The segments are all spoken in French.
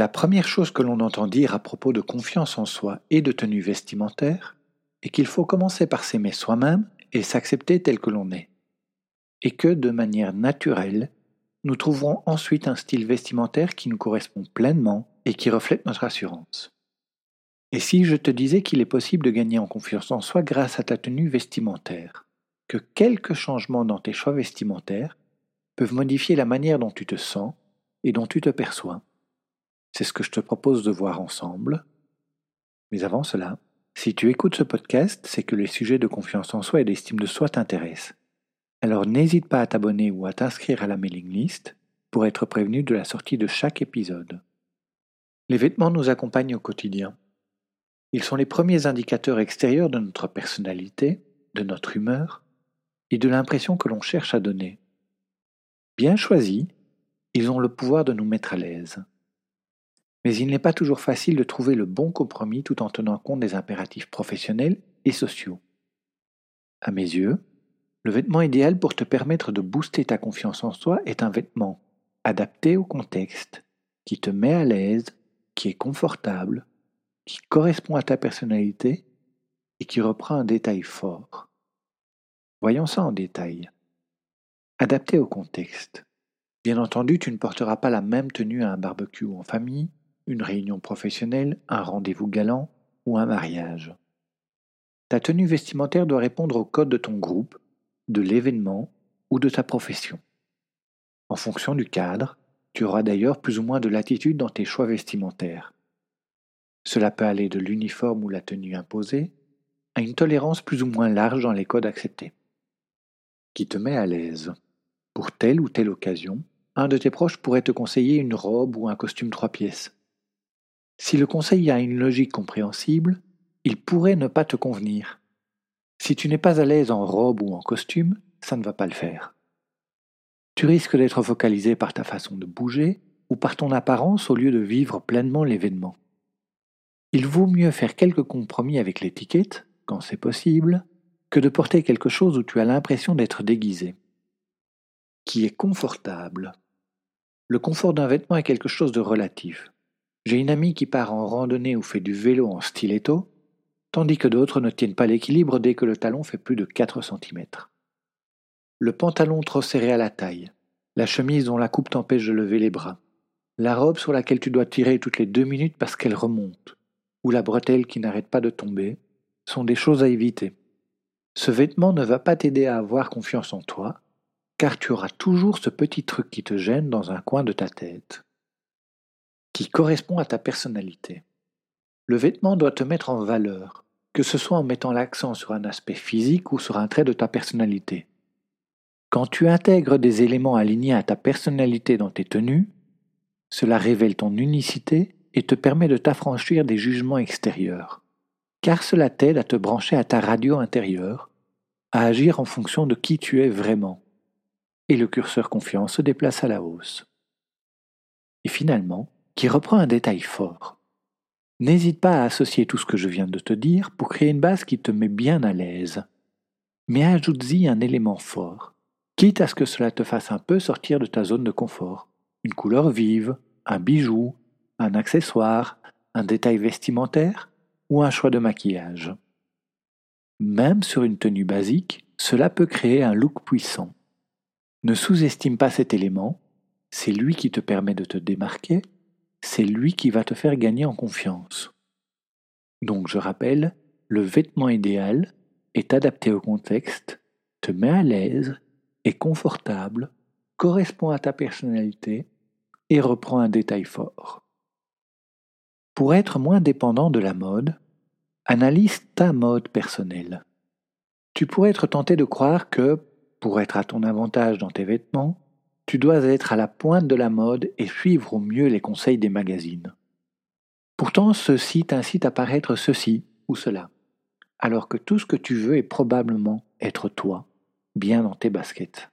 La première chose que l'on entend dire à propos de confiance en soi et de tenue vestimentaire est qu'il faut commencer par s'aimer soi-même et s'accepter tel que l'on est, et que de manière naturelle, nous trouverons ensuite un style vestimentaire qui nous correspond pleinement et qui reflète notre assurance. Et si je te disais qu'il est possible de gagner en confiance en soi grâce à ta tenue vestimentaire, que quelques changements dans tes choix vestimentaires peuvent modifier la manière dont tu te sens et dont tu te perçois. C'est ce que je te propose de voir ensemble. Mais avant cela, si tu écoutes ce podcast, c'est que les sujets de confiance en soi et d'estime de soi t'intéressent. Alors n'hésite pas à t'abonner ou à t'inscrire à la mailing list pour être prévenu de la sortie de chaque épisode. Les vêtements nous accompagnent au quotidien. Ils sont les premiers indicateurs extérieurs de notre personnalité, de notre humeur et de l'impression que l'on cherche à donner. Bien choisis, ils ont le pouvoir de nous mettre à l'aise. Mais il n'est pas toujours facile de trouver le bon compromis tout en tenant compte des impératifs professionnels et sociaux. À mes yeux, le vêtement idéal pour te permettre de booster ta confiance en soi est un vêtement adapté au contexte, qui te met à l'aise, qui est confortable, qui correspond à ta personnalité et qui reprend un détail fort. Voyons ça en détail. Adapté au contexte. Bien entendu, tu ne porteras pas la même tenue à un barbecue en famille, une réunion professionnelle, un rendez-vous galant ou un mariage. Ta tenue vestimentaire doit répondre au code de ton groupe de l'événement ou de ta profession. En fonction du cadre, tu auras d'ailleurs plus ou moins de latitude dans tes choix vestimentaires. Cela peut aller de l'uniforme ou la tenue imposée à une tolérance plus ou moins large dans les codes acceptés. Qui te met à l'aise? Pour telle ou telle occasion, un de tes proches pourrait te conseiller une robe ou un costume trois pièces. Si le conseil a une logique compréhensible, il pourrait ne pas te convenir. Si tu n'es pas à l'aise en robe ou en costume, ça ne va pas le faire. Tu risques d'être focalisé par ta façon de bouger ou par ton apparence au lieu de vivre pleinement l'événement. Il vaut mieux faire quelques compromis avec l'étiquette, quand c'est possible, que de porter quelque chose où tu as l'impression d'être déguisé. Qui est confortable. Le confort d'un vêtement est quelque chose de relatif. J'ai une amie qui part en randonnée ou fait du vélo en stiletto tandis que d'autres ne tiennent pas l'équilibre dès que le talon fait plus de 4 cm. Le pantalon trop serré à la taille, la chemise dont la coupe t'empêche de lever les bras, la robe sur laquelle tu dois tirer toutes les deux minutes parce qu'elle remonte, ou la bretelle qui n'arrête pas de tomber, sont des choses à éviter. Ce vêtement ne va pas t'aider à avoir confiance en toi, car tu auras toujours ce petit truc qui te gêne dans un coin de ta tête, qui correspond à ta personnalité. Le vêtement doit te mettre en valeur, que ce soit en mettant l'accent sur un aspect physique ou sur un trait de ta personnalité. Quand tu intègres des éléments alignés à ta personnalité dans tes tenues, cela révèle ton unicité et te permet de t'affranchir des jugements extérieurs, car cela t'aide à te brancher à ta radio intérieure, à agir en fonction de qui tu es vraiment, et le curseur confiance se déplace à la hausse. Et finalement, qui reprend un détail fort. N'hésite pas à associer tout ce que je viens de te dire pour créer une base qui te met bien à l'aise. Mais ajoute-y un élément fort, quitte à ce que cela te fasse un peu sortir de ta zone de confort. Une couleur vive, un bijou, un accessoire, un détail vestimentaire ou un choix de maquillage. Même sur une tenue basique, cela peut créer un look puissant. Ne sous-estime pas cet élément, c'est lui qui te permet de te démarquer c'est lui qui va te faire gagner en confiance. Donc je rappelle, le vêtement idéal est adapté au contexte, te met à l'aise, est confortable, correspond à ta personnalité et reprend un détail fort. Pour être moins dépendant de la mode, analyse ta mode personnelle. Tu pourrais être tenté de croire que, pour être à ton avantage dans tes vêtements, tu dois être à la pointe de la mode et suivre au mieux les conseils des magazines. Pourtant, ceci t'incite à paraître ceci ou cela, alors que tout ce que tu veux est probablement être toi, bien dans tes baskets.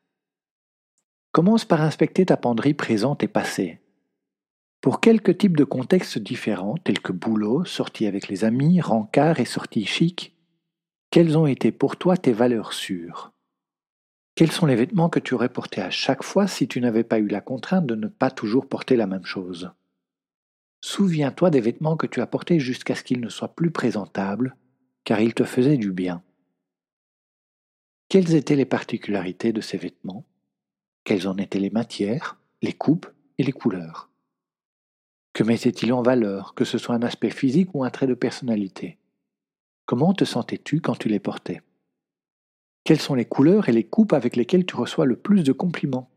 Commence par inspecter ta penderie présente et passée. Pour quelques types de contextes différents, tels que boulot, sortie avec les amis, rencard et sortie chic, quelles ont été pour toi tes valeurs sûres? Quels sont les vêtements que tu aurais portés à chaque fois si tu n'avais pas eu la contrainte de ne pas toujours porter la même chose? Souviens-toi des vêtements que tu as portés jusqu'à ce qu'ils ne soient plus présentables, car ils te faisaient du bien. Quelles étaient les particularités de ces vêtements? Quelles en étaient les matières, les coupes et les couleurs? Que mettait-il en valeur, que ce soit un aspect physique ou un trait de personnalité? Comment te sentais-tu quand tu les portais? Quelles sont les couleurs et les coupes avec lesquelles tu reçois le plus de compliments?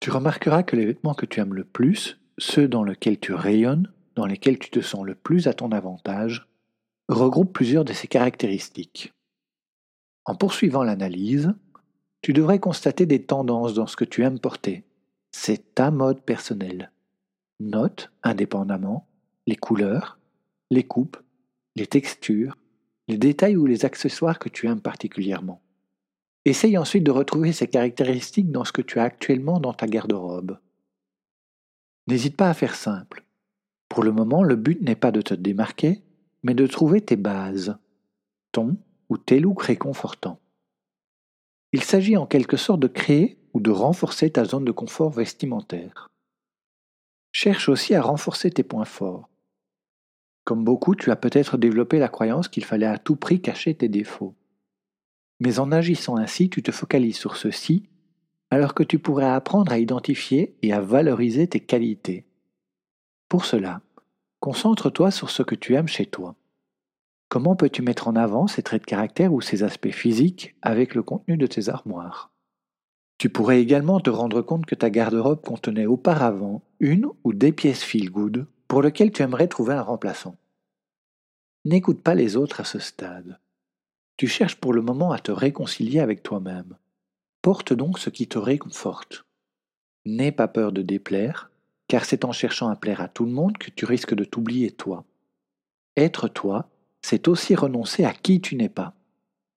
Tu remarqueras que les vêtements que tu aimes le plus, ceux dans lesquels tu rayonnes, dans lesquels tu te sens le plus à ton avantage, regroupent plusieurs de ces caractéristiques. En poursuivant l'analyse, tu devrais constater des tendances dans ce que tu aimes porter. C'est ta mode personnelle. Note, indépendamment, les couleurs, les coupes, les textures, les détails ou les accessoires que tu aimes particulièrement. Essaye ensuite de retrouver ces caractéristiques dans ce que tu as actuellement dans ta garde-robe. N'hésite pas à faire simple. Pour le moment, le but n'est pas de te démarquer, mais de trouver tes bases, ton ou tes looks réconfortants. Il s'agit en quelque sorte de créer ou de renforcer ta zone de confort vestimentaire. Cherche aussi à renforcer tes points forts. Comme beaucoup, tu as peut-être développé la croyance qu'il fallait à tout prix cacher tes défauts. Mais en agissant ainsi, tu te focalises sur ceci, alors que tu pourrais apprendre à identifier et à valoriser tes qualités. Pour cela, concentre-toi sur ce que tu aimes chez toi. Comment peux-tu mettre en avant ces traits de caractère ou ces aspects physiques avec le contenu de tes armoires? Tu pourrais également te rendre compte que ta garde-robe contenait auparavant une ou des pièces feel good pour lesquelles tu aimerais trouver un remplaçant. N'écoute pas les autres à ce stade. Tu cherches pour le moment à te réconcilier avec toi-même. Porte donc ce qui te réconforte. N'aie pas peur de déplaire, car c'est en cherchant à plaire à tout le monde que tu risques de t'oublier toi. Être toi, c'est aussi renoncer à qui tu n'es pas,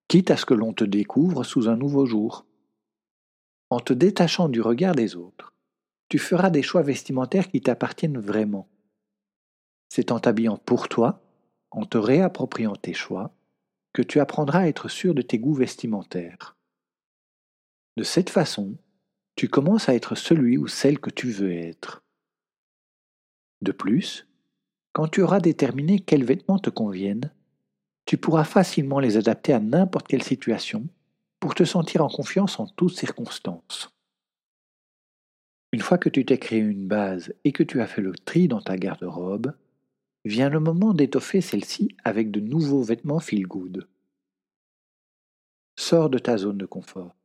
quitte à ce que l'on te découvre sous un nouveau jour. En te détachant du regard des autres, tu feras des choix vestimentaires qui t'appartiennent vraiment. C'est en t'habillant pour toi en te réappropriant tes choix, que tu apprendras à être sûr de tes goûts vestimentaires. De cette façon, tu commences à être celui ou celle que tu veux être. De plus, quand tu auras déterminé quels vêtements te conviennent, tu pourras facilement les adapter à n'importe quelle situation pour te sentir en confiance en toutes circonstances. Une fois que tu t'es créé une base et que tu as fait le tri dans ta garde-robe, vient le moment d'étoffer celle-ci avec de nouveaux vêtements feel good. Sors de ta zone de confort.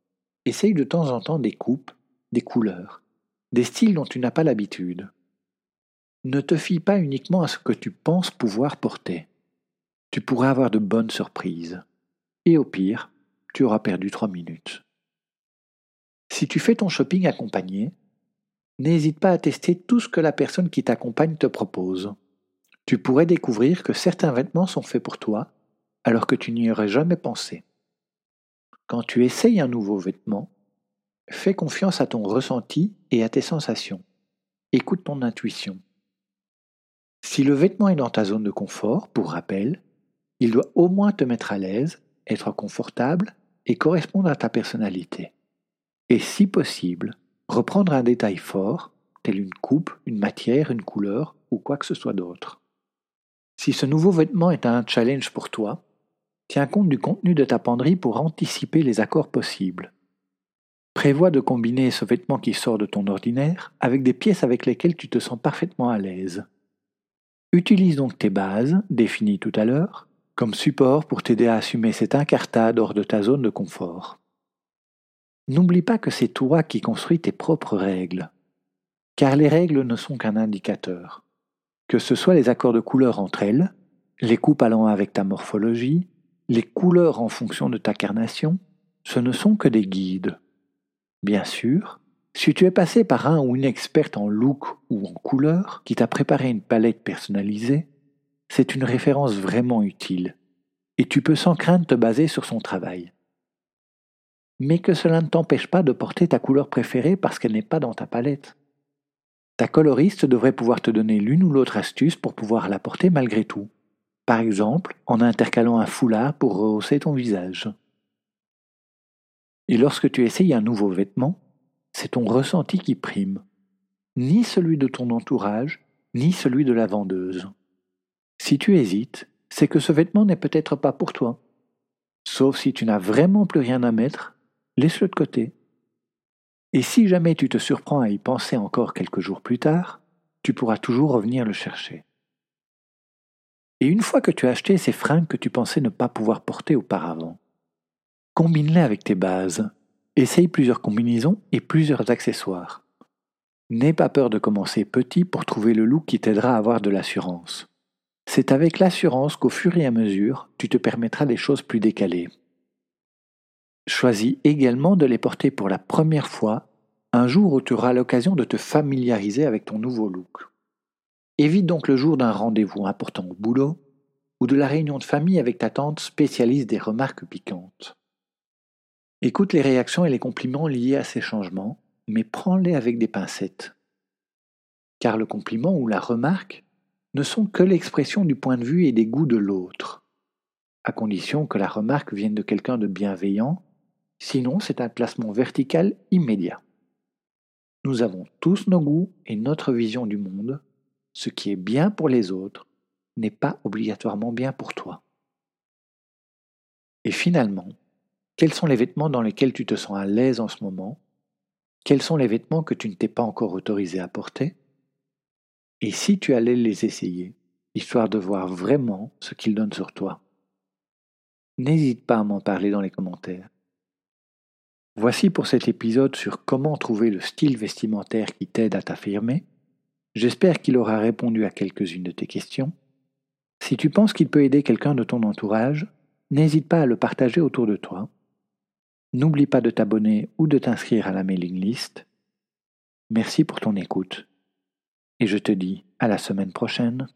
Essaye de temps en temps des coupes, des couleurs, des styles dont tu n'as pas l'habitude. Ne te fie pas uniquement à ce que tu penses pouvoir porter. Tu pourrais avoir de bonnes surprises. Et au pire, tu auras perdu trois minutes. Si tu fais ton shopping accompagné, n'hésite pas à tester tout ce que la personne qui t'accompagne te propose tu pourrais découvrir que certains vêtements sont faits pour toi alors que tu n'y aurais jamais pensé. Quand tu essayes un nouveau vêtement, fais confiance à ton ressenti et à tes sensations. Écoute ton intuition. Si le vêtement est dans ta zone de confort, pour rappel, il doit au moins te mettre à l'aise, être confortable et correspondre à ta personnalité. Et si possible, reprendre un détail fort, tel une coupe, une matière, une couleur ou quoi que ce soit d'autre. Si ce nouveau vêtement est un challenge pour toi, tiens compte du contenu de ta penderie pour anticiper les accords possibles. Prévois de combiner ce vêtement qui sort de ton ordinaire avec des pièces avec lesquelles tu te sens parfaitement à l'aise. Utilise donc tes bases, définies tout à l'heure, comme support pour t'aider à assumer cette incartade hors de ta zone de confort. N'oublie pas que c'est toi qui construis tes propres règles, car les règles ne sont qu'un indicateur. Que ce soit les accords de couleurs entre elles, les coupes allant avec ta morphologie, les couleurs en fonction de ta carnation, ce ne sont que des guides. Bien sûr, si tu es passé par un ou une experte en look ou en couleur qui t'a préparé une palette personnalisée, c'est une référence vraiment utile, et tu peux sans crainte te baser sur son travail. Mais que cela ne t'empêche pas de porter ta couleur préférée parce qu'elle n'est pas dans ta palette. Ta coloriste devrait pouvoir te donner l'une ou l'autre astuce pour pouvoir la porter malgré tout. Par exemple, en intercalant un foulard pour rehausser ton visage. Et lorsque tu essayes un nouveau vêtement, c'est ton ressenti qui prime, ni celui de ton entourage, ni celui de la vendeuse. Si tu hésites, c'est que ce vêtement n'est peut-être pas pour toi. Sauf si tu n'as vraiment plus rien à mettre, laisse-le de côté. Et si jamais tu te surprends à y penser encore quelques jours plus tard, tu pourras toujours revenir le chercher. Et une fois que tu as acheté ces fringues que tu pensais ne pas pouvoir porter auparavant, Combine-les avec tes bases. Essaye plusieurs combinaisons et plusieurs accessoires. N'aie pas peur de commencer petit pour trouver le look qui t'aidera à avoir de l'assurance. C'est avec l'assurance qu'au fur et à mesure, tu te permettras des choses plus décalées. Choisis également de les porter pour la première fois un jour où tu auras l'occasion de te familiariser avec ton nouveau look. Évite donc le jour d'un rendez-vous important au boulot ou de la réunion de famille avec ta tante spécialiste des remarques piquantes. Écoute les réactions et les compliments liés à ces changements, mais prends-les avec des pincettes. Car le compliment ou la remarque ne sont que l'expression du point de vue et des goûts de l'autre, à condition que la remarque vienne de quelqu'un de bienveillant, sinon c'est un classement vertical immédiat. Nous avons tous nos goûts et notre vision du monde, ce qui est bien pour les autres n'est pas obligatoirement bien pour toi. Et finalement, quels sont les vêtements dans lesquels tu te sens à l'aise en ce moment? Quels sont les vêtements que tu ne t'es pas encore autorisé à porter? Et si tu allais les essayer, histoire de voir vraiment ce qu'ils donnent sur toi? N'hésite pas à m'en parler dans les commentaires. Voici pour cet épisode sur comment trouver le style vestimentaire qui t'aide à t'affirmer. J'espère qu'il aura répondu à quelques-unes de tes questions. Si tu penses qu'il peut aider quelqu'un de ton entourage, n'hésite pas à le partager autour de toi. N'oublie pas de t'abonner ou de t'inscrire à la mailing list. Merci pour ton écoute et je te dis à la semaine prochaine.